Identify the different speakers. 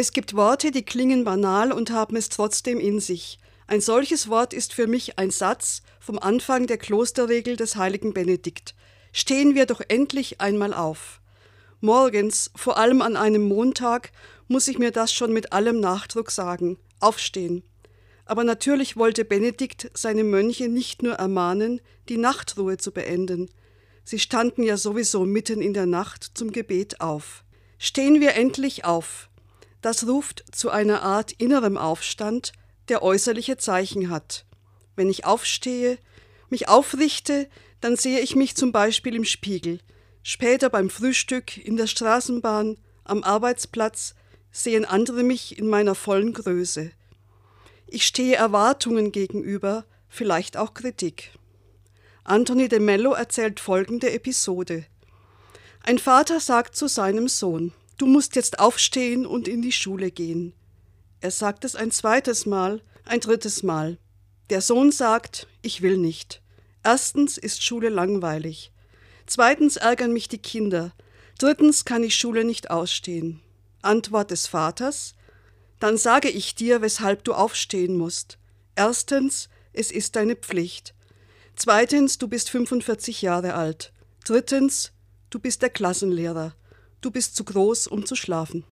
Speaker 1: Es gibt Worte, die klingen banal und haben es trotzdem in sich. Ein solches Wort ist für mich ein Satz vom Anfang der Klosterregel des heiligen Benedikt. Stehen wir doch endlich einmal auf. Morgens, vor allem an einem Montag, muss ich mir das schon mit allem Nachdruck sagen. Aufstehen. Aber natürlich wollte Benedikt seine Mönche nicht nur ermahnen, die Nachtruhe zu beenden. Sie standen ja sowieso mitten in der Nacht zum Gebet auf. Stehen wir endlich auf. Das ruft zu einer Art innerem Aufstand, der äußerliche Zeichen hat. Wenn ich aufstehe, mich aufrichte, dann sehe ich mich zum Beispiel im Spiegel. Später beim Frühstück, in der Straßenbahn, am Arbeitsplatz sehen andere mich in meiner vollen Größe. Ich stehe Erwartungen gegenüber, vielleicht auch Kritik. Anthony de Mello erzählt folgende Episode. Ein Vater sagt zu seinem Sohn, du musst jetzt aufstehen und in die Schule gehen. Er sagt es ein zweites Mal, ein drittes Mal. Der Sohn sagt, ich will nicht. Erstens ist Schule langweilig. Zweitens ärgern mich die Kinder. Drittens kann ich Schule nicht ausstehen. Antwort des Vaters, dann sage ich dir, weshalb du aufstehen musst. Erstens, es ist deine Pflicht. Zweitens, du bist 45 Jahre alt. Drittens, du bist der Klassenlehrer. Du bist zu groß, um zu schlafen.